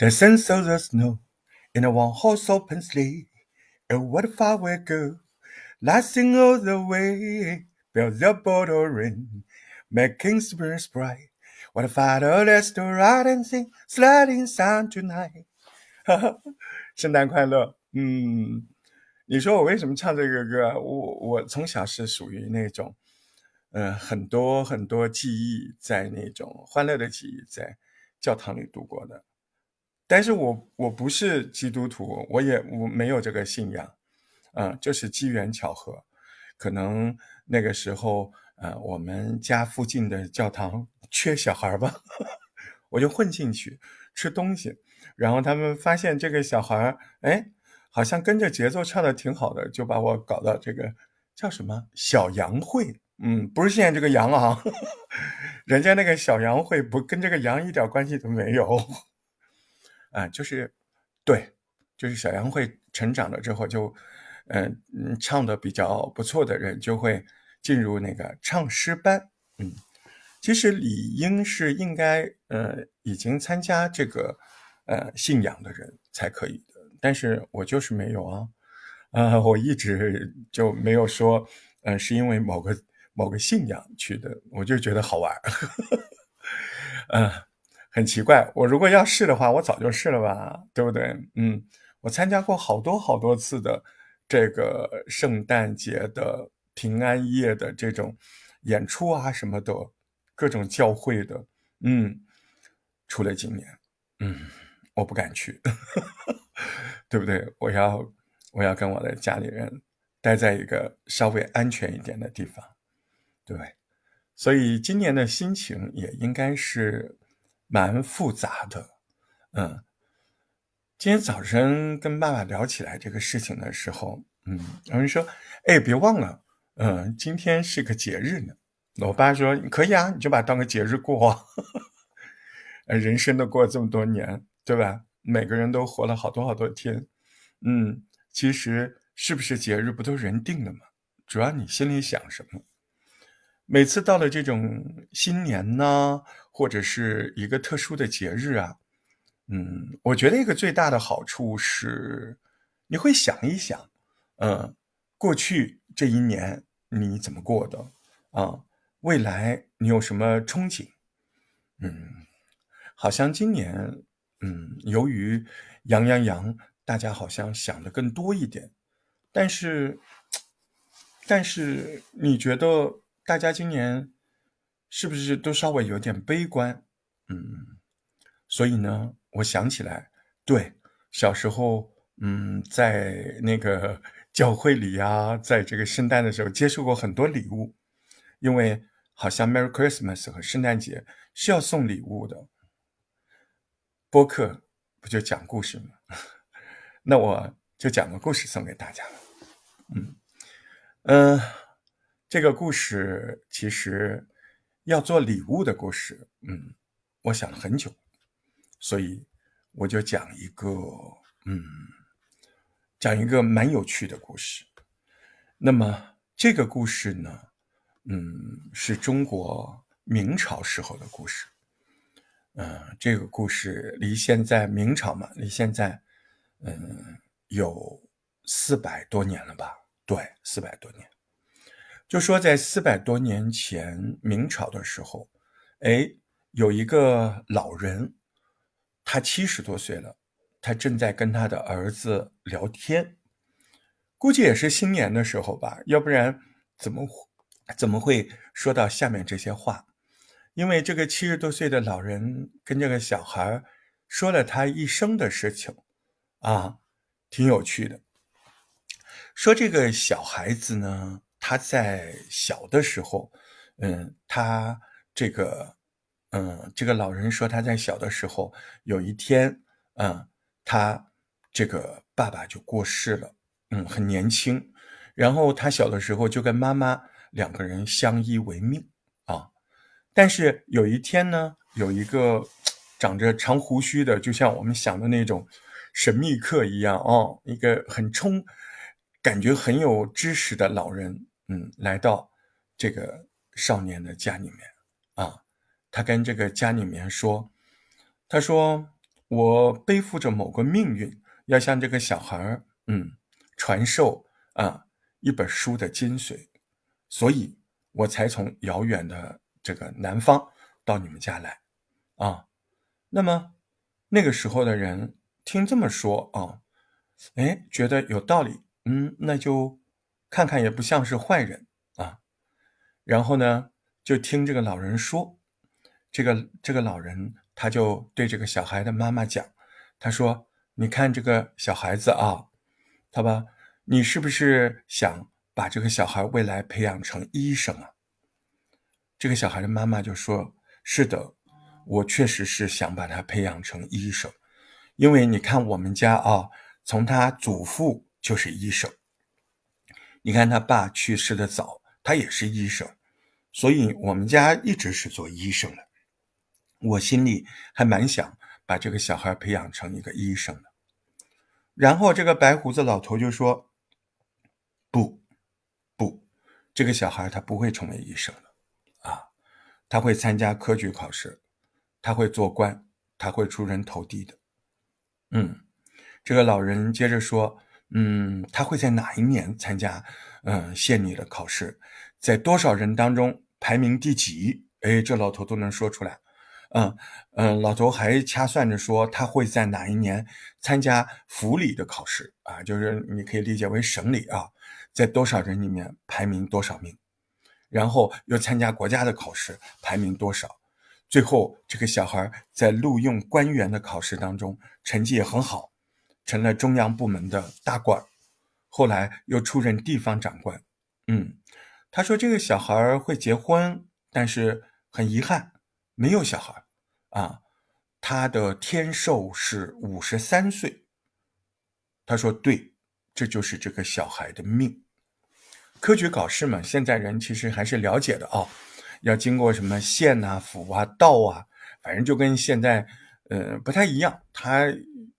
The sense of the snow in a one horse open sleigh. And what far we go, lasting all the way. Bells are bottle ring, making spring bright. What a father let's to ride and sing, sliding sun tonight. 哈哈，圣诞快乐。嗯，你说我为什么唱这个歌？我我从小是属于那种，呃，很多很多记忆在那种欢乐的记忆在教堂里度过的。 但是我我不是基督徒，我也我没有这个信仰，嗯，就是机缘巧合，可能那个时候，呃，我们家附近的教堂缺小孩吧，我就混进去吃东西，然后他们发现这个小孩，哎，好像跟着节奏唱的挺好的，就把我搞到这个叫什么小羊会，嗯，不是现在这个羊啊，人家那个小羊会不跟这个羊一点关系都没有。啊，就是，对，就是小杨会成长了之后，就，嗯嗯，唱的比较不错的人就会进入那个唱诗班。嗯，其实理应是应该，呃，已经参加这个，呃，信仰的人才可以的。但是我就是没有啊，啊，我一直就没有说，嗯，是因为某个某个信仰去的，我就觉得好玩，嗯。很奇怪，我如果要试的话，我早就试了吧，对不对？嗯，我参加过好多好多次的这个圣诞节的平安夜的这种演出啊什么的，各种教会的，嗯，除了今年，嗯，我不敢去，对不对？我要我要跟我的家里人待在一个稍微安全一点的地方，对，所以今年的心情也应该是。蛮复杂的，嗯，今天早晨跟爸爸聊起来这个事情的时候，嗯，有人说，哎，别忘了，嗯，今天是个节日呢。我爸说，可以啊，你就把当个节日过，呃，人生都过了这么多年，对吧？每个人都活了好多好多天，嗯，其实是不是节日不都人定的吗？主要你心里想什么。每次到了这种新年呢，或者是一个特殊的节日啊，嗯，我觉得一个最大的好处是，你会想一想，嗯，过去这一年你怎么过的啊？未来你有什么憧憬？嗯，好像今年，嗯，由于羊羊羊，大家好像想的更多一点，但是，但是你觉得？大家今年是不是都稍微有点悲观？嗯，所以呢，我想起来，对，小时候，嗯，在那个 教会里呀，在这个圣诞的时候接受过很多礼物，因为好像 Merry Christmas 和圣诞节是要送礼物的。播客不就讲故事吗？那我就讲个故事送给大家了。嗯嗯。这个故事其实要做礼物的故事，嗯，我想了很久，所以我就讲一个，嗯，讲一个蛮有趣的故事。那么这个故事呢，嗯，是中国明朝时候的故事，嗯，这个故事离现在明朝嘛，离现在，嗯，有四百多年了吧？对，四百多年。就说在四百多年前明朝的时候，哎，有一个老人，他七十多岁了，他正在跟他的儿子聊天，估计也是新年的时候吧，要不然怎么怎么会说到下面这些话？因为这个七十多岁的老人跟这个小孩说了他一生的事情，啊，挺有趣的。说这个小孩子呢。他在小的时候，嗯，他这个，嗯，这个老人说他在小的时候有一天，嗯，他这个爸爸就过世了，嗯，很年轻，然后他小的时候就跟妈妈两个人相依为命啊，但是有一天呢，有一个长着长胡须的，就像我们想的那种神秘客一样哦，一个很冲，感觉很有知识的老人。嗯，来到这个少年的家里面啊，他跟这个家里面说：“他说我背负着某个命运，要向这个小孩儿，嗯，传授啊一本书的精髓，所以我才从遥远的这个南方到你们家来，啊，那么那个时候的人听这么说啊，哎，觉得有道理，嗯，那就看看也不像是坏人啊，然后呢，就听这个老人说，这个这个老人。他就对这个小孩的妈妈讲：“他说，你看这个小孩子啊，他吧，你是不是想把这个小孩未来培养成医生啊？”这个小孩的妈妈就说：“是的，我确实是想把他培养成医生，因为你看我们家啊，从他祖父就是医生，你看他爸去世的早，他也是医生，所以我们家一直是做医生的。”我心里还蛮想把这个小孩培养成一个医生的，然后这个白胡子老头就说：“不，不，这个小孩他不会成为医生的，啊，他会参加科举考试，他会做官，他会出人头地的。”嗯，这个老人接着说：“嗯，他会在哪一年参加嗯县里的考试，在多少人当中排名第几？哎，这老头都能说出来。”嗯嗯，老头还掐算着说他会在哪一年参加府里的考试啊？就是你可以理解为省里啊，在多少人里面排名多少名，然后又参加国家的考试排名多少，最后这个小孩在录用官员的考试当中成绩也很好，成了中央部门的大官，后来又出任地方长官。嗯，他说这个小孩会结婚，但是很遗憾。没有小孩，啊，他的天寿是五十三岁。他说：“对，这就是这个小孩的命。科举考试嘛，现在人其实还是了解的啊，要经过什么县啊、府啊、道啊，反正就跟现在，呃，不太一样。他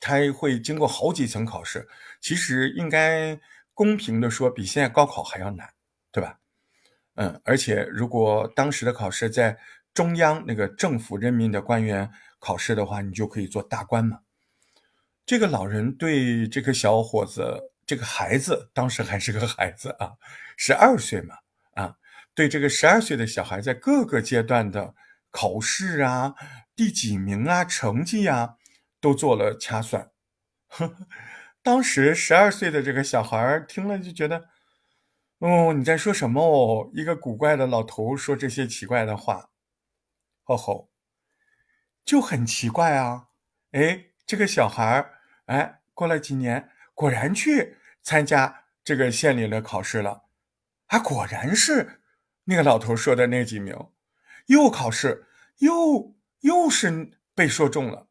他会经过好几层考试，其实应该公平的说，比现在高考还要难，对吧？嗯，而且如果当时的考试在。中央那个政府任命的官员考试的话，你就可以做大官嘛。这个老人对这个小伙子，这个孩子当时还是个孩子啊，十二岁嘛啊，对这个十二岁的小孩在各个阶段的考试啊、第几名啊、成绩啊，都做了掐算。当时十二岁的这个小孩听了就觉得，哦，你在说什么哦？一个古怪的老头说这些奇怪的话。哦吼，就很奇怪啊！哎，这个小孩儿，哎，过了几年，果然去参加这个县里的考试了，啊，果然是那个老头说的那几名，又考试，又又是被说中了，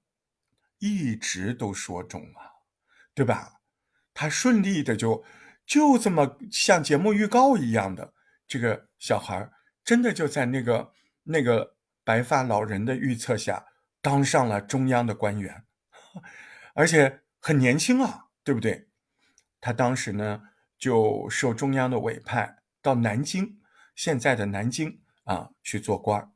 一直都说中了，对吧？他顺利的就就这么像节目预告一样的，这个小孩真的就在那个那个。白发老人的预测下，当上了中央的官员，而且很年轻啊，对不对？他当时呢，就受中央的委派到南京，现在的南京啊去做官。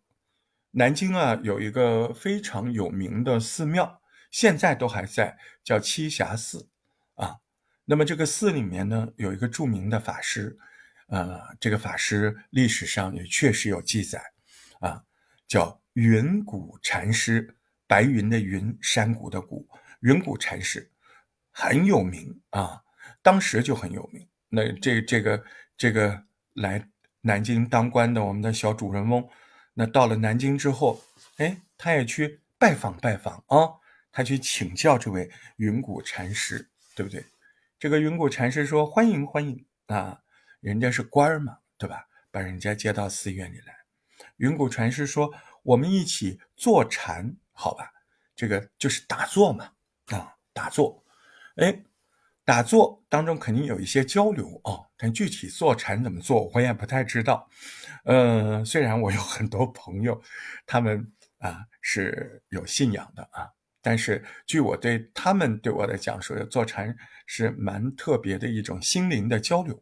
南京啊有一个非常有名的寺庙，现在都还在，叫栖霞寺啊。那么这个寺里面呢，有一个著名的法师，呃，这个法师历史上也确实有记载啊。叫云谷禅师，白云的云，山谷的谷，云谷禅师很有名啊，当时就很有名。那这这个这个来南京当官的我们的小主人翁，那到了南京之后，哎，他也去拜访拜访啊，他去请教这位云谷禅师，对不对？这个云谷禅师说：“欢迎欢迎啊，人家是官儿嘛，对吧？把人家接到寺院里来。”云谷禅师说：“我们一起坐禅，好吧？这个就是打坐嘛，啊，打坐。哎，打坐当中肯定有一些交流哦，但具体坐禅怎么做，我也不太知道。嗯，虽然我有很多朋友，他们啊是有信仰的啊，但是据我对他们对我的讲述，坐禅是蛮特别的一种心灵的交流。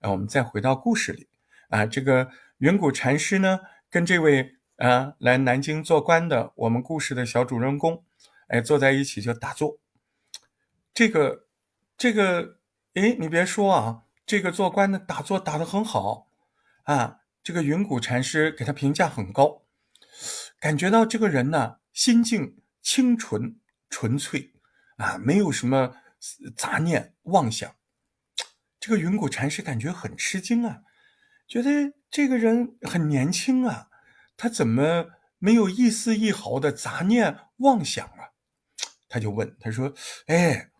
啊，我们再回到故事里啊，这个。”云谷禅师呢，跟这位啊来南京做官的我们故事的小主人公，哎，坐在一起就打坐。这个，这个，哎，你别说啊，这个做官的打坐打得很好啊。这个云谷禅师给他评价很高，感觉到这个人呢，心境清纯纯粹啊，没有什么杂念妄想。这个云谷禅师感觉很吃惊啊，觉得这个人很年轻啊，他怎么没有一丝一毫的杂念妄想啊？他就问他说：“哎，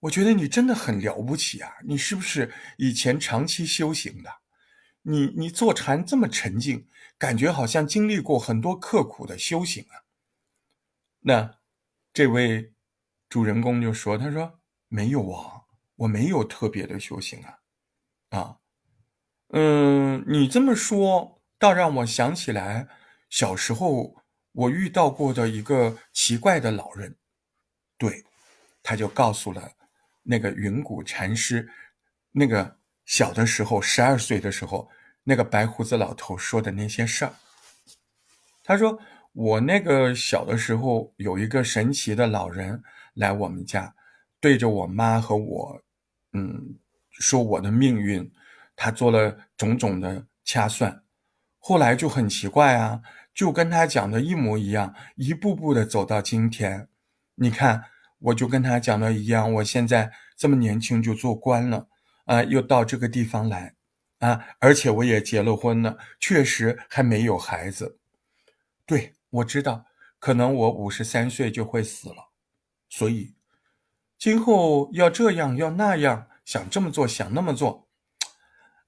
我觉得你真的很了不起啊，你是不是以前长期修行的？”你你坐禅这么沉静，感觉好像经历过很多刻苦的修行啊。那这位主人公就说：“他说没有啊，我没有特别的修行啊。啊，嗯，你这么说倒让我想起来小时候我遇到过的一个奇怪的老人。对，他就告诉了那个云谷禅师，那个小的时候十二岁的时候。”那个白胡子老头说的那些事儿，他说：“我那个小的时候有一个神奇的老人来我们家，对着我妈和我，嗯，说我的命运，他做了种种的掐算，后来就很奇怪啊，就跟他讲的一模一样，一步步的走到今天。你看，我就跟他讲的一样，我现在这么年轻就做官了，啊，又到这个地方来。”啊，而且我也结了婚了，确实还没有孩子。对，我知道，可能我五十三岁就会死了，所以今后要这样要那样，想这么做想那么做，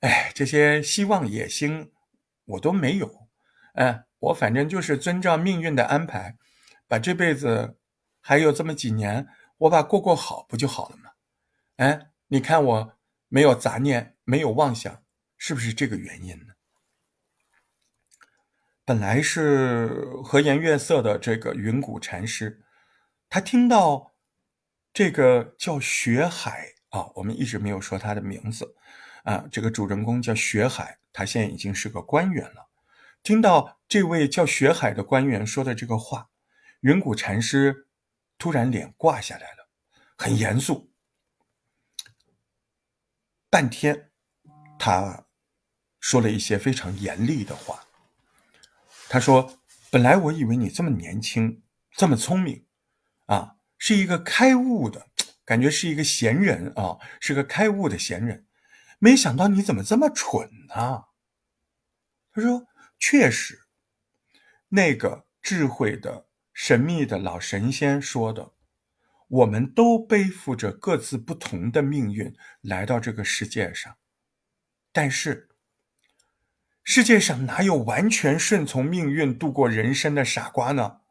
哎，这些希望野心我都没有。哎，我反正就是遵照命运的安排，把这辈子还有这么几年，我把过过好不就好了吗？哎，你看我没有杂念，没有妄想。是不是这个原因呢？本来是和颜悦色的这个云谷禅师，他听到这个叫学海啊，我们一直没有说他的名字啊，这个主人公叫学海，他现在已经是个官员了。听到这位叫学海的官员说的这个话，云谷禅师突然脸挂下来了，很严肃，半天他。说了一些非常严厉的话。他说：“本来我以为你这么年轻，这么聪明，啊，是一个开悟的，感觉是一个闲人啊，是个开悟的闲人。没想到你怎么这么蠢呢？”他说：“确实，那个智慧的、神秘的老神仙说的，我们都背负着各自不同的命运来到这个世界上，但是。”世界上哪有完全顺从命运度过人生的傻瓜呢？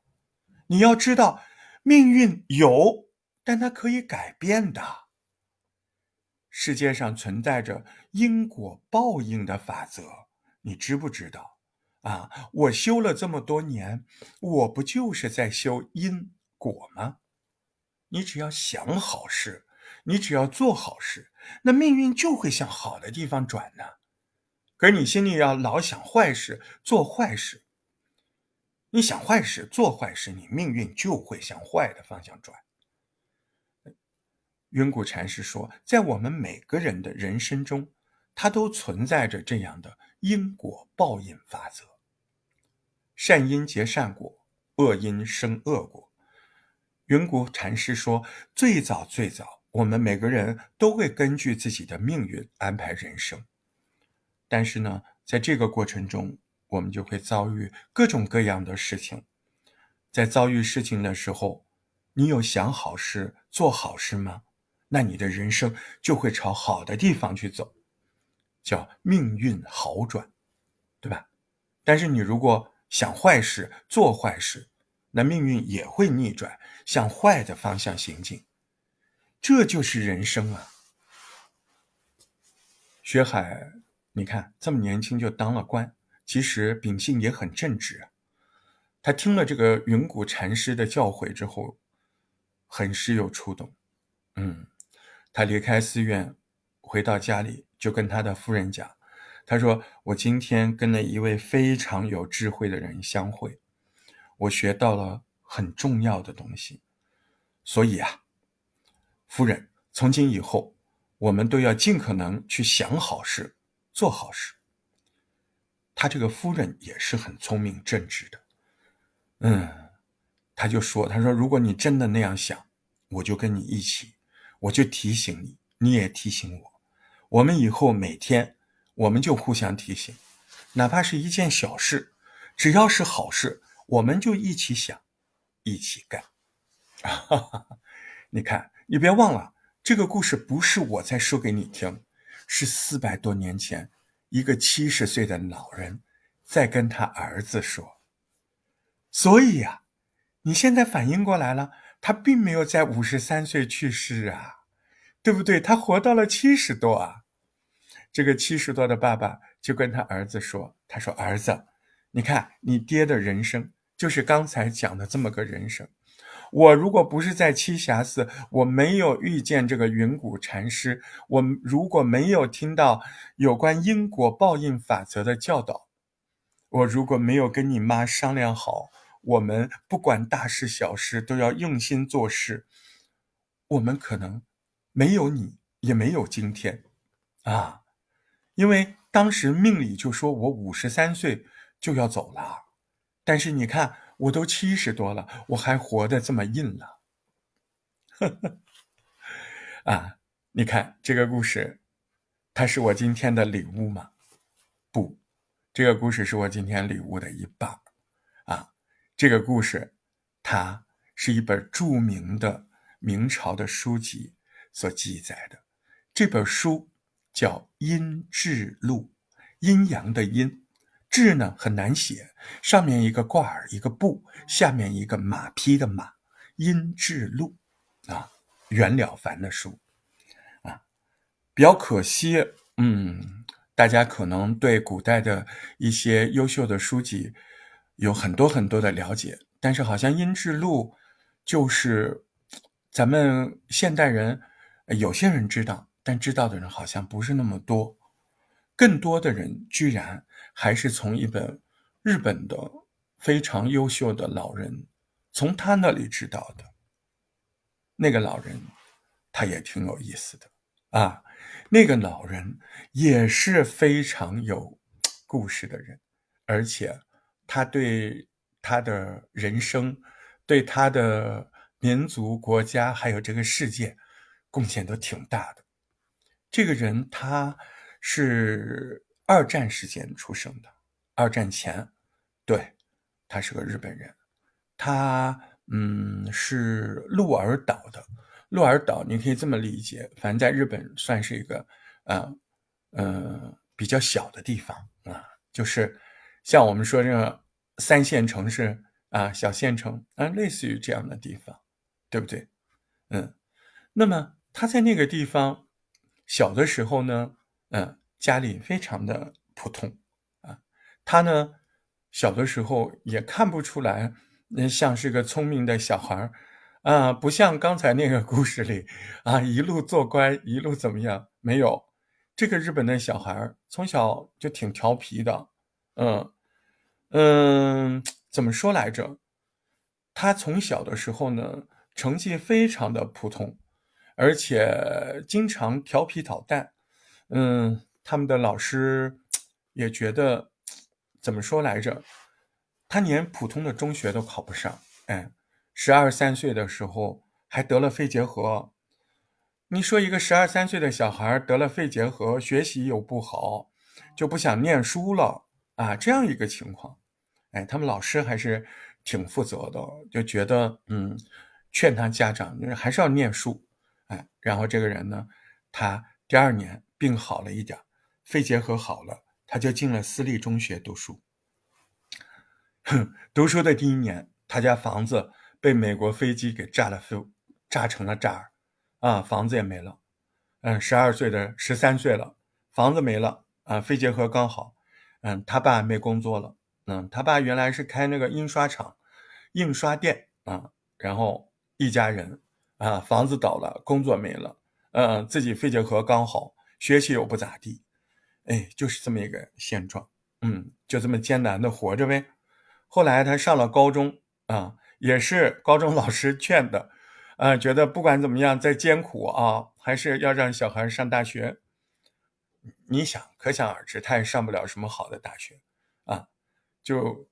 你要知道，命运有，但它可以改变的。世界上存在着因果报应的法则，你知不知道？啊，我修了这么多年，我不就是在修因果吗？你只要想好事，你只要做好事，那命运就会向好的地方转呢。可是你心里要老想坏事、做坏事，你想坏事、做坏事，你命运就会向坏的方向转。云谷禅师说，在我们每个人的人生中，它都存在着这样的因果报应法则：善因结善果，恶因生恶果。云谷禅师说，最早最早，我们每个人都会根据自己的命运安排人生。但是呢，在这个过程中，我们就会遭遇各种各样的事情。在遭遇事情的时候，你有想好事、做好事吗？那你的人生就会朝好的地方去走，叫命运好转，对吧？但是你如果想坏事、做坏事，那命运也会逆转，向坏的方向行进。这就是人生啊，学海。你看，这么年轻就当了官，其实秉性也很正直。他听了这个云谷禅师的教诲之后，很是有触动。嗯，他离开寺院，回到家里，就跟他的夫人讲：“他说，我今天跟了一位非常有智慧的人相会，我学到了很重要的东西。所以啊，夫人，从今以后，我们都要尽可能去想好事，做好事。他这个夫人也是很聪明正直的，嗯，他就说：“他说，如果你真的那样想，我就跟你一起，我就提醒你，你也提醒我，我们以后每天我们就互相提醒，哪怕是一件小事，只要是好事，我们就一起想，一起干。哈 哈你看，你别忘了，这个故事不是我在说给你听，是四百多年前。”一个七十岁的老人在跟他儿子说：“所以呀，你现在反应过来了，他并没有在五十三岁去世啊，对不对？他活到了七十多啊。”这个七十多的爸爸就跟他儿子说：“他说儿子，你看你爹的人生就是刚才讲的这么个人生。”我如果不是在栖霞寺，我没有遇见这个云谷禅师，我如果没有听到有关因果报应法则的教导，我如果没有跟你妈商量好，我们不管大事小事都要用心做事，我们可能没有你，也没有今天，啊，因为当时命里就说我五十三岁就要走了，但是你看。我都七十多了，我还活得这么硬了，啊！你看这个故事，它是我今天的礼物吗？不，这个故事是我今天礼物的一半啊！这个故事，它是一本著名的明朝的书籍所记载的，这本书叫《阴质录》，阴阳的阴。志呢很难写，上面一个挂耳一个布，下面一个马匹的马，音志录啊，袁了凡的书啊，比较可惜，嗯，大家可能对古代的一些优秀的书籍有很多很多的了解，但是好像音志录就是咱们现代人有些人知道，但知道的人好像不是那么多，更多的人居然。还是从一本日本的非常优秀的老人，从他那里知道的。那个老人，他也挺有意思的啊。那个老人也是非常有故事的人，而且他对他的人生、对他的民族、国家还有这个世界贡献都挺大的。这个人他是。二战时间出生的，二战前，对，他是个日本人，他嗯是鹿儿岛的，鹿儿岛你可以这么理解，反正在日本算是一个呃嗯比较小的地方啊，就是像我们说这个三线城市啊小县城啊，类似于这样的地方，对不对？嗯，那么他在那个地方小的时候呢，嗯。家里非常的普通啊，他呢小的时候也看不出来，嗯，像是个聪明的小孩儿啊，不像刚才那个故事里啊，一路做乖，一路怎么样？没有，这个日本的小孩儿从小就挺调皮的，嗯嗯，怎么说来着？他从小的时候呢，成绩非常的普通，而且经常调皮捣蛋，嗯。他们的老师也觉得，怎么说来着？他连普通的中学都考不上。哎，十二三岁的时候还得了肺结核。你说一个十二三岁的小孩得了肺结核，学习又不好，就不想念书了啊？这样一个情况，哎，他们老师还是挺负责的，就觉得嗯，劝他家长就是还是要念书。哎，然后这个人呢，他第二年病好了一点。肺结核好了，他就进了私立中学读书。哼，读书的第一年，他家房子被美国飞机给炸了，飞炸成了渣儿，啊，房子也没了。嗯，十二岁的十三岁了，房子没了，啊，肺结核刚好。嗯，他爸没工作了。嗯，他爸原来是开那个印刷厂、印刷店啊，然后一家人啊，房子倒了，工作没了。嗯，自己肺结核刚好，学习又不咋地。哎，就是这么一个现状，嗯，就这么艰难的活着呗。后来他上了高中啊，也是高中老师劝的，呃，觉得不管怎么样再艰苦啊，还是要让小孩上大学。你想，可想而知，他也上不了什么好的大学啊，就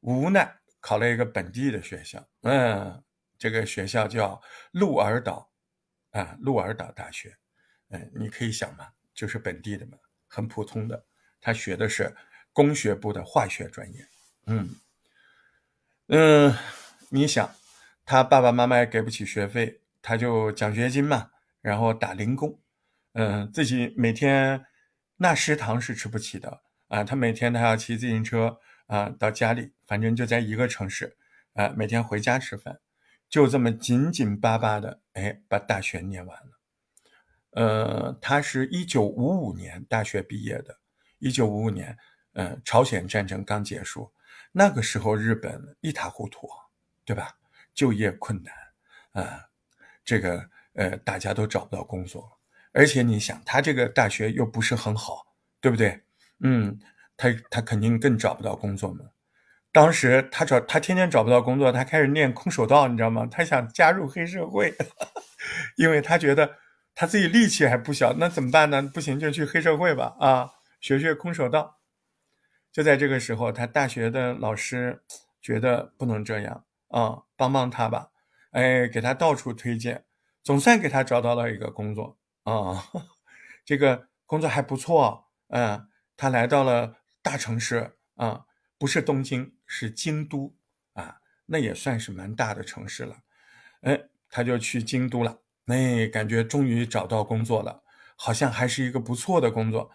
无奈考了一个本地的学校。嗯，这个学校叫鹿儿岛啊，鹿儿岛大学。嗯，你可以想嘛，就是本地的嘛，很普通的。他学的是工学部的化学专业。嗯嗯，你想，他爸爸妈妈也给不起学费，他就奖学金嘛，然后打零工。嗯，自己每天那食堂是吃不起的啊，他每天他要骑自行车啊到家里，反正就在一个城市啊，每天回家吃饭，就这么紧紧巴巴的哎把大学念完了。呃，他是一九五五年大学毕业的，一九五五年，嗯，朝鲜战争刚结束，那个时候日本一塌糊涂，对吧？就业困难啊，这个呃大家都找不到工作。而且你想，他这个大学又不是很好，对不对？嗯，他他肯定更找不到工作嘛。当时他找他天天找不到工作，他开始练空手道，你知道吗？他想加入黑社会，因为他觉得他自己力气还不小，那怎么办呢？不行就去黑社会吧，啊，学学空手道。就在这个时候，他大学的老师觉得不能这样啊，帮帮他吧，哎，给他到处推荐，总算给他找到了一个工作。啊，这个工作还不错，嗯，他来到了大城市啊，不是东京，是京都啊，那也算是蛮大的城市了，哎，他就去京都了，那，感觉终于找到工作了，好像还是一个不错的工作。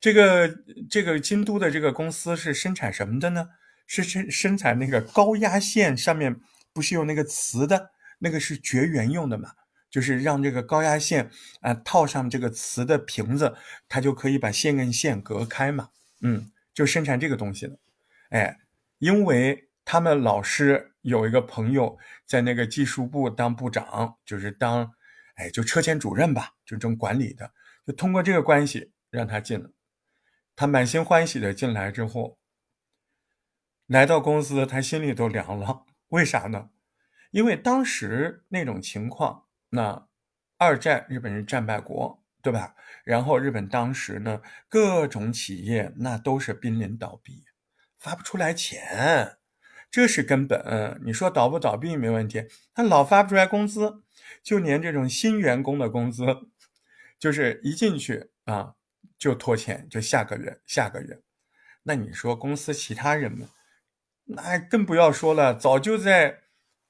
这个这个京都的这个公司是生产什么的呢？是生生产那个高压线上面不是有那个磁的，那个是绝缘用的嘛？就是让这个高压线啊套上这个磁的瓶子，它就可以把线跟线隔开嘛。嗯，就生产这个东西的。哎，因为他们老师有一个朋友在那个技术部当部长，就是当哎就车间主任吧，就这种管理的。就通过这个关系让他进了。他满心欢喜的进来之后，来到公司，他心里都凉了。为啥呢？因为当时那种情况。那二战日本是战败国，对吧？然后日本当时呢，各种企业那都是濒临倒闭，发不出来钱，这是根本。你说倒不倒闭没问题，他老发不出来工资，就连这种新员工的工资，就是一进去啊就拖欠，就下个月下个月。那你说公司其他人们，那更不要说了，早就在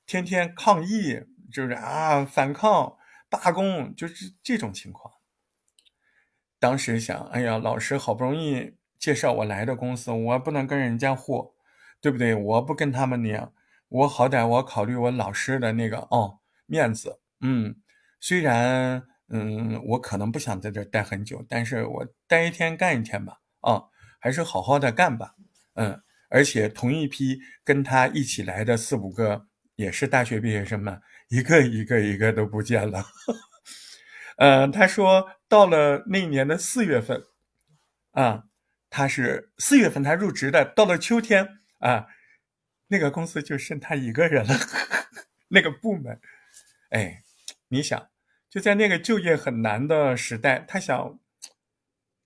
天天抗议。就是啊，反抗、罢工，就是这种情况。当时想，哎呀，老师好不容易介绍我来的公司，我不能跟人家混，对不对？我不跟他们那样，我好歹我考虑我老师的那个哦面子。嗯，虽然嗯我可能不想在这待很久，但是我待一天干一天吧。啊，还是好好的干吧。嗯，而且同一批跟他一起来的四五个也是大学毕业生们。一个一个一个都不见了，嗯，他说到了那年的四月份，啊，他是四月份他入职的，到了秋天啊，那个公司就剩他一个人了，那个部门，哎，你想就在那个就业很难的时代，他想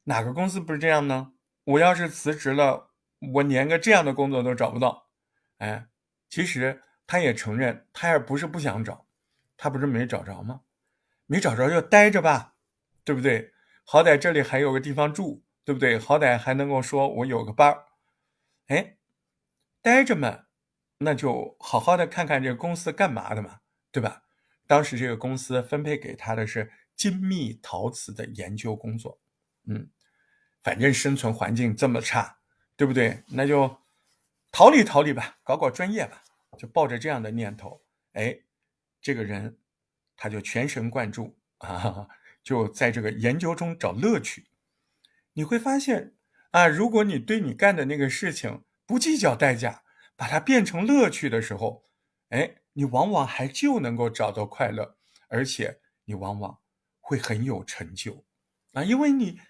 哪个公司不是这样呢？我要是辞职了，我连个这样的工作都找不到，哎，其实。他也承认，他也不是不想找，他不是没找着吗？没找着就待着吧，对不对？好歹这里还有个地方住，对不对？好歹还能够说我有个伴儿，哎，待着嘛，那就好好的看看这个公司干嘛的嘛，对吧？当时这个公司分配给他的是精密陶瓷的研究工作，嗯，反正生存环境这么差，对不对？那就逃离逃离吧，搞搞专业吧。就抱着这样的念头，哎，这个人他就全神贯注啊，就在这个研究中找乐趣。你会发现啊，如果你对你干的那个事情不计较代价，把它变成乐趣的时候，哎，你往往还就能够找到快乐，而且你往往会很有成就啊，因为你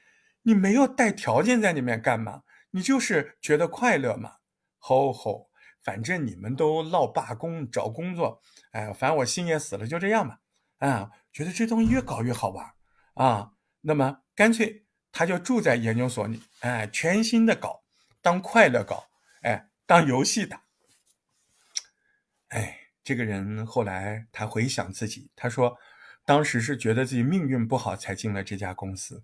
你没有带条件在里面干嘛，你就是觉得快乐嘛，吼吼。反正你们都闹罢工找工作，哎，反正我心也死了，就这样吧。啊，觉得这东西越搞越好玩啊，那么干脆他就住在研究所里，哎，全新的搞，当快乐搞，哎，当游戏打。哎，这个人后来他回想自己，他说，当时是觉得自己命运不好才进了这家公司，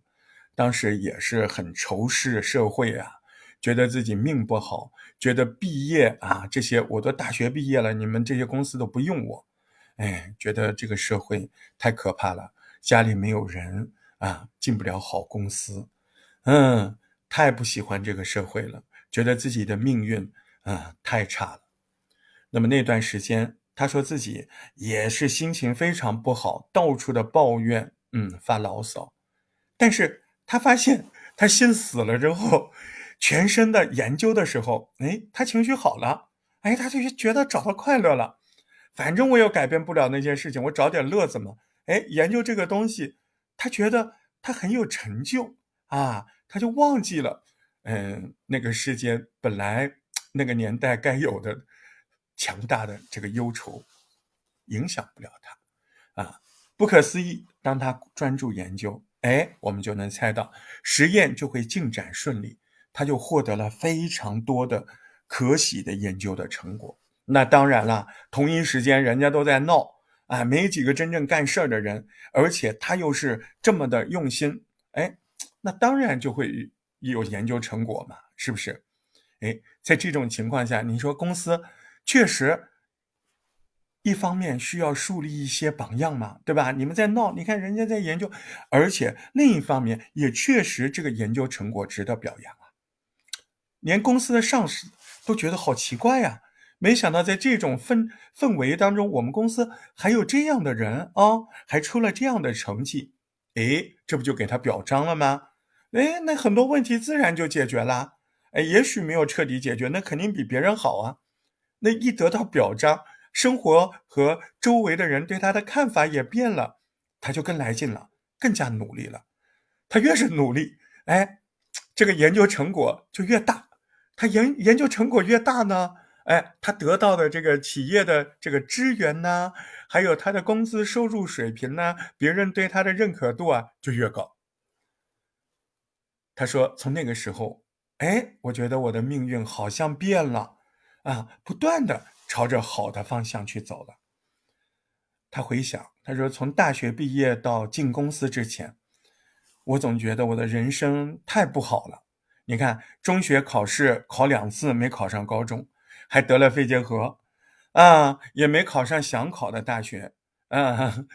当时也是很仇视社会啊。觉得自己命不好，觉得毕业啊这些我都大学毕业了，你们这些公司都不用我，哎，觉得这个社会太可怕了，家里没有人啊，进不了好公司，嗯，太不喜欢这个社会了，觉得自己的命运啊太差了。那么那段时间，他说自己也是心情非常不好，到处的抱怨，嗯，发牢骚。但是他发现他心死了之后。全身的研究的时候，哎，他情绪好了，哎，他就觉得找到快乐了。反正我又改变不了那件事情，我找点乐子嘛。哎，研究这个东西，他觉得他很有成就啊，他就忘记了，嗯，那个世界本来那个年代该有的强大的这个忧愁，影响不了他啊。不可思议，当他专注研究，哎，我们就能猜到实验就会进展顺利。他就获得了非常多的可喜的研究的成果。那当然了，同一时间人家都在闹啊，没几个真正干事儿的人，而且他又是这么的用心，哎，那当然就会有研究成果嘛，是不是？哎，在这种情况下，你说公司确实一方面需要树立一些榜样嘛，对吧？你们在闹，你看人家在研究，而且另一方面也确实这个研究成果值得表扬啊。连公司的上司都觉得好奇怪呀！没想到在这种氛氛围当中，我们公司还有这样的人啊，还出了这样的成绩，哎，这不就给他表彰了吗？哎，那很多问题自然就解决了。哎，也许没有彻底解决，那肯定比别人好啊。那一得到表彰，生活和周围的人对他的看法也变了，他就更来劲了，更加努力了。他越是努力，哎，这个研究成果就越大。他研研究成果越大呢，哎，他得到的这个企业的这个资源呢，还有他的工资收入水平呢，别人对他的认可度啊就越高。他说，从那个时候，哎，我觉得我的命运好像变了啊，不断的朝着好的方向去走了。他回想，他说，从大学毕业到进公司之前，我总觉得我的人生太不好了。你看，中学考试考两次没考上高中，还得了肺结核，啊，也没考上想考的大学，啊，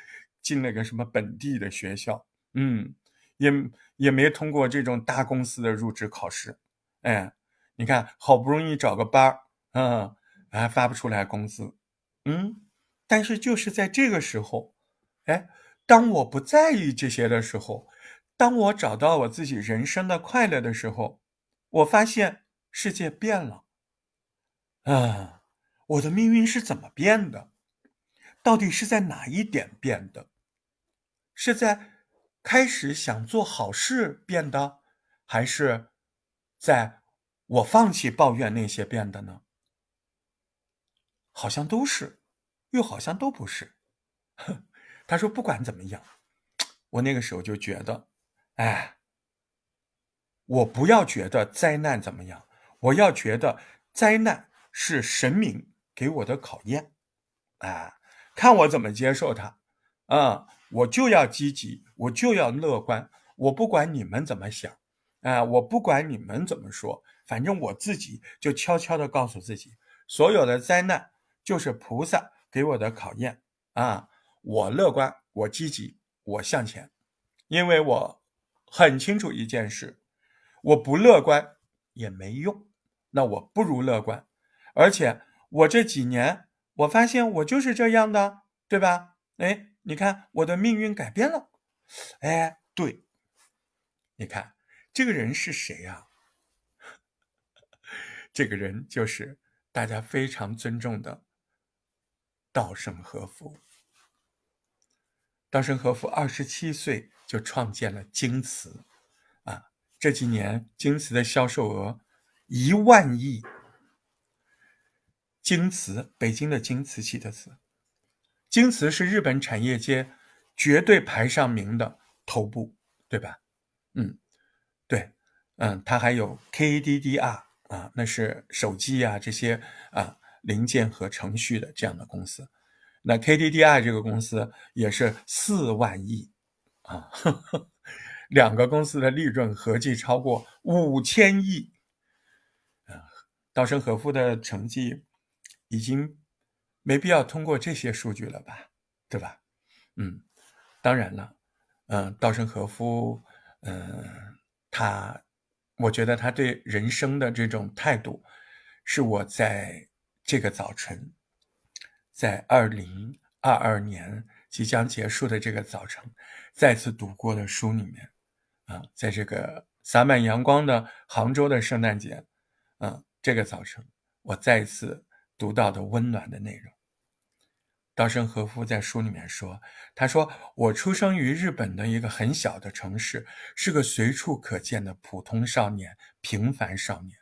进了个什么本地的学校，嗯，也也没通过这种大公司的入职考试，哎，你看，好不容易找个班儿，嗯，还发不出来工资，嗯，但是就是在这个时候，哎，当我不在意这些的时候，当我找到我自己人生的快乐的时候。我发现世界变了，啊，我的命运是怎么变的？到底是在哪一点变的？是在开始想做好事变的，还是在我放弃抱怨那些变的呢？好像都是，又好像都不是。他说：“不管怎么样，我那个时候就觉得，哎。”我不要觉得灾难怎么样，我要觉得灾难是神明给我的考验，啊，看我怎么接受它，啊，我就要积极，我就要乐观，我不管你们怎么想，啊，我不管你们怎么说，反正我自己就悄悄的告诉自己，所有的灾难就是菩萨给我的考验，啊，我乐观，我积极，我向前，因为我很清楚一件事。我不乐观也没用，那我不如乐观，而且我这几年我发现我就是这样的，对吧？哎，你看我的命运改变了，哎，对，你看这个人是谁呀？这个人就是大家非常尊重的稻盛和夫。稻盛和夫二十七岁就创建了京瓷。啊这几年，京瓷的销售额一万亿。京瓷，北京的京瓷器的瓷。京瓷是日本产业界绝对排上名的头部，对吧？嗯，对，嗯，它还有 KDDR 啊，那是手机啊这些啊零件和程序的这样的公司。那 KDDI 这个公司也是四万亿啊呵呵，两个公司的利润合计超过五千亿。啊，稻盛和夫的成绩已经没必要通过这些数据了吧，对吧？嗯，当然了，嗯，稻盛和夫，嗯，他，我觉得他对人生的这种态度，是我在这个早晨。在二零二二年即将结束的这个早晨，再次读过的书里面，啊，在这个洒满阳光的杭州的圣诞节，啊，这个早晨我再次读到的温暖的内容。稻盛和夫在书里面说：“他说我出生于日本的一个很小的城市，是个随处可见的普通少年，平凡少年。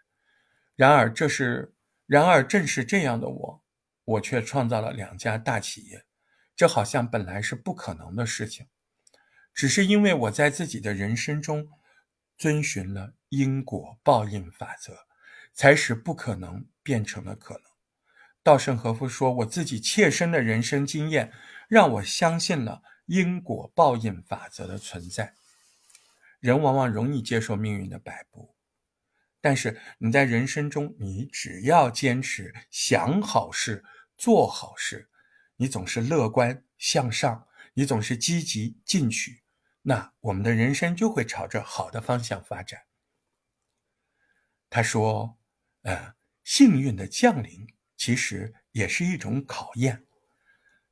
然而，这是然而正是这样的我。”我却创造了两家大企业，这好像本来是不可能的事情，只是因为我在自己的人生中遵循了因果报应法则，才使不可能变成了可能。稻盛和夫说：“我自己切身的人生经验让我相信了因果报应法则的存在。人往往容易接受命运的摆布，但是你在人生中，你只要坚持想好事。”做好事，你总是乐观向上，你总是积极进取，那我们的人生就会朝着好的方向发展。他说：“呃，幸运的降临其实也是一种考验。”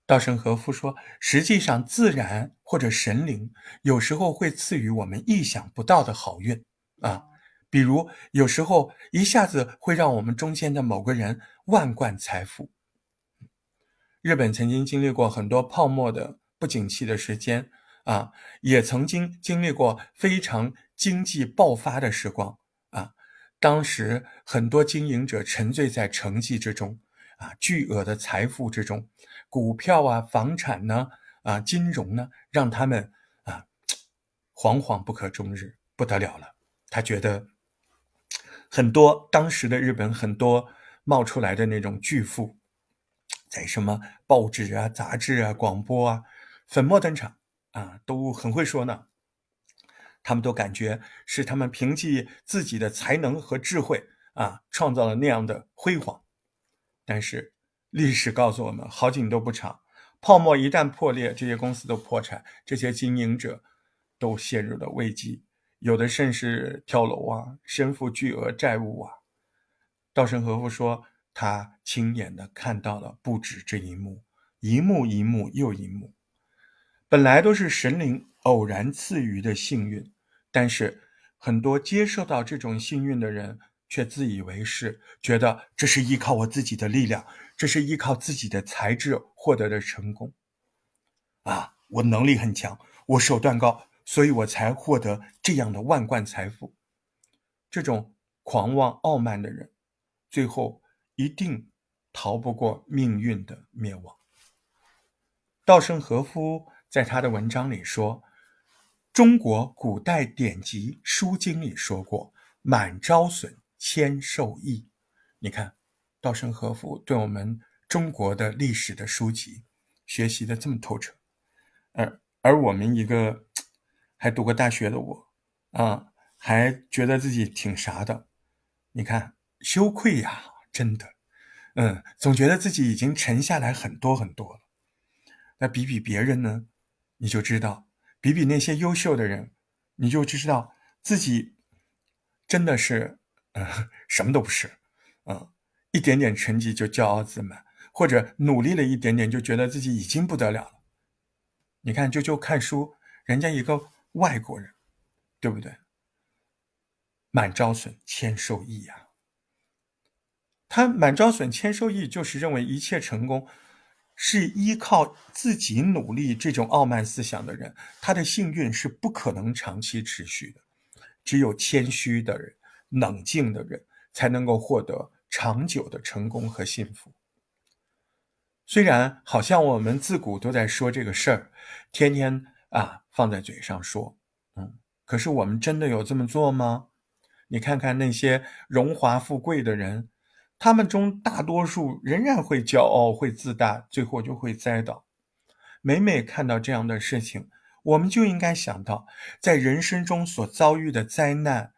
稻盛和夫说：“实际上，自然或者神灵有时候会赐予我们意想不到的好运啊，比如有时候一下子会让我们中间的某个人万贯财富。”日本曾经经历过很多泡沫的不景气的时间啊，也曾经经历过非常经济爆发的时光啊。当时很多经营者沉醉在成绩之中啊，巨额的财富之中，股票啊、房产呢啊、金融呢，让他们啊惶惶不可终日，不得了了。他觉得很多当时的日本很多冒出来的那种巨富。在什么报纸啊、杂志啊、广播啊，粉墨登场啊，都很会说呢。他们都感觉是他们凭借自己的才能和智慧啊，创造了那样的辉煌。但是历史告诉我们，好景都不长，泡沫一旦破裂，这些公司都破产，这些经营者都陷入了危机，有的甚至跳楼啊，身负巨额债务啊。稻盛和夫说。他亲眼的看到了不止这一幕，一幕一幕又一幕。本来都是神灵偶然赐予的幸运，但是很多接受到这种幸运的人却自以为是，觉得这是依靠我自己的力量，这是依靠自己的才智获得的成功。啊，我能力很强，我手段高，所以我才获得这样的万贯财富。这种狂妄傲慢的人，最后。一定逃不过命运的灭亡。稻盛和夫在他的文章里说：“中国古代典籍书经里说过，满招损，谦受益。”你看，稻盛和夫对我们中国的历史的书籍学习的这么透彻，而而我们一个还读过大学的我，啊，还觉得自己挺啥的，你看，羞愧呀。真的，嗯，总觉得自己已经沉下来很多很多了。那比比别人呢，你就知道；比比那些优秀的人，你就知道自己真的是，嗯，什么都不是，嗯，一点点成绩就骄傲自满，或者努力了一点点就觉得自己已经不得了了。你看，就就看书，人家一个外国人，对不对？满招损，谦受益呀。他满招损，谦受益，就是认为一切成功是依靠自己努力。这种傲慢思想的人，他的幸运是不可能长期持续的。只有谦虚的人、冷静的人，才能够获得长久的成功和幸福。虽然好像我们自古都在说这个事儿，天天啊放在嘴上说，嗯，可是我们真的有这么做吗？你看看那些荣华富贵的人，他们中大多数仍然会骄傲、会自大，最后就会栽倒。每每看到这样的事情，我们就应该想到，在人生中所遭遇的灾难、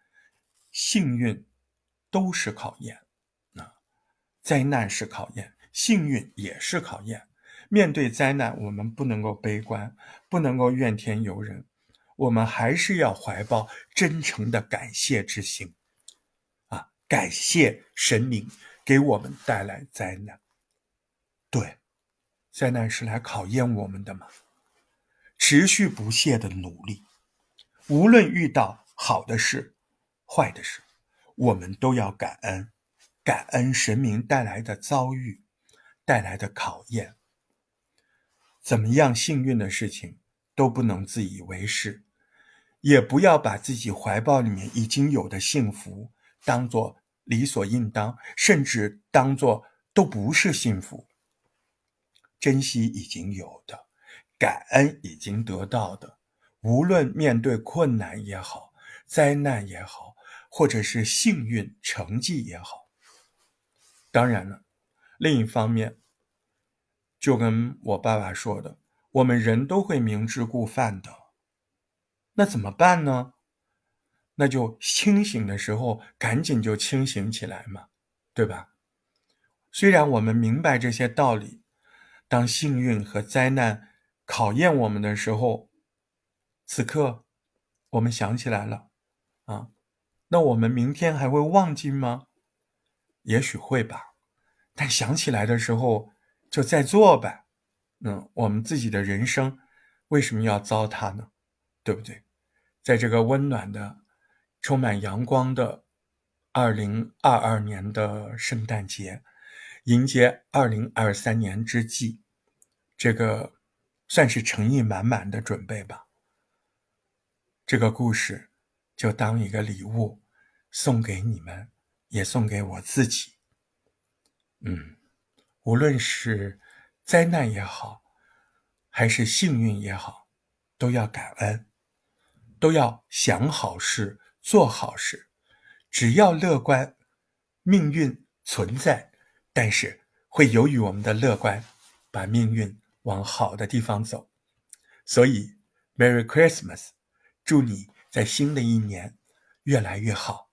幸运，都是考验。啊，灾难是考验，幸运也是考验。面对灾难，我们不能够悲观，不能够怨天尤人。我们还是要怀抱真诚的感谢之心，啊，感谢神明给我们带来灾难。对，灾难是来考验我们的嘛。持续不懈的努力，无论遇到好的事、坏的事，我们都要感恩，感恩神明带来的遭遇，带来的考验。怎么样幸运的事情？都不能自以为是，也不要把自己怀抱里面已经有的幸福当做理所应当，甚至当做都不是幸福。珍惜已经有的，感恩已经得到的，无论面对困难也好，灾难也好，或者是幸运成绩也好。当然了，另一方面，就跟我爸爸说的。我们人都会明知故犯的，那怎么办呢？那就清醒的时候赶紧就清醒起来嘛，对吧？虽然我们明白这些道理，当幸运和灾难考验我们的时候，此刻我们想起来了啊，那我们明天还会忘记吗？也许会吧，但想起来的时候就再做呗。嗯，我们自己的人生为什么要糟蹋呢？对不对？在这个温暖的、充满阳光的二零二二年的圣诞节，迎接二零二三年之际，这个算是诚意满满的准备吧。这个故事就当一个礼物送给你们，也送给我自己。嗯，无论是。灾难也好，还是幸运也好，都要感恩，都要想好事、做好事。只要乐观，命运存在，但是会由于我们的乐观，把命运往好的地方走。所以，Merry Christmas，祝你在新的一年越来越好，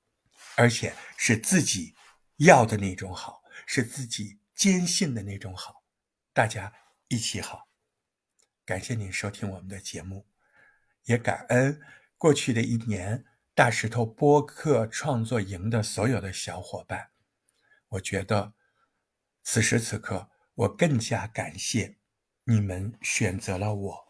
而且是自己要的那种好，是自己坚信的那种好。大家一起好，感谢您收听我们的节目，也感恩过去的一年大石头播客创作营的所有的小伙伴。我觉得此时此刻，我更加感谢你们选择了我，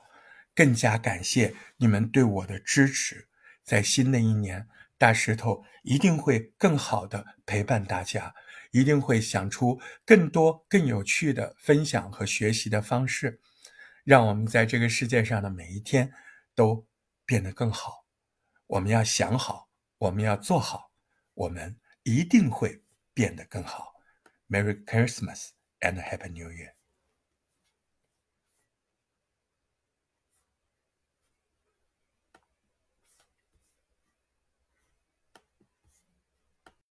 更加感谢你们对我的支持。在新的一年，大石头一定会更好的陪伴大家。一定会想出更多更有趣的分享和学习的方式，让我们在这个世界上的每一天都变得更好。我们要想好，我们要做好，我们一定会变得更好。Merry Christmas and Happy New Year！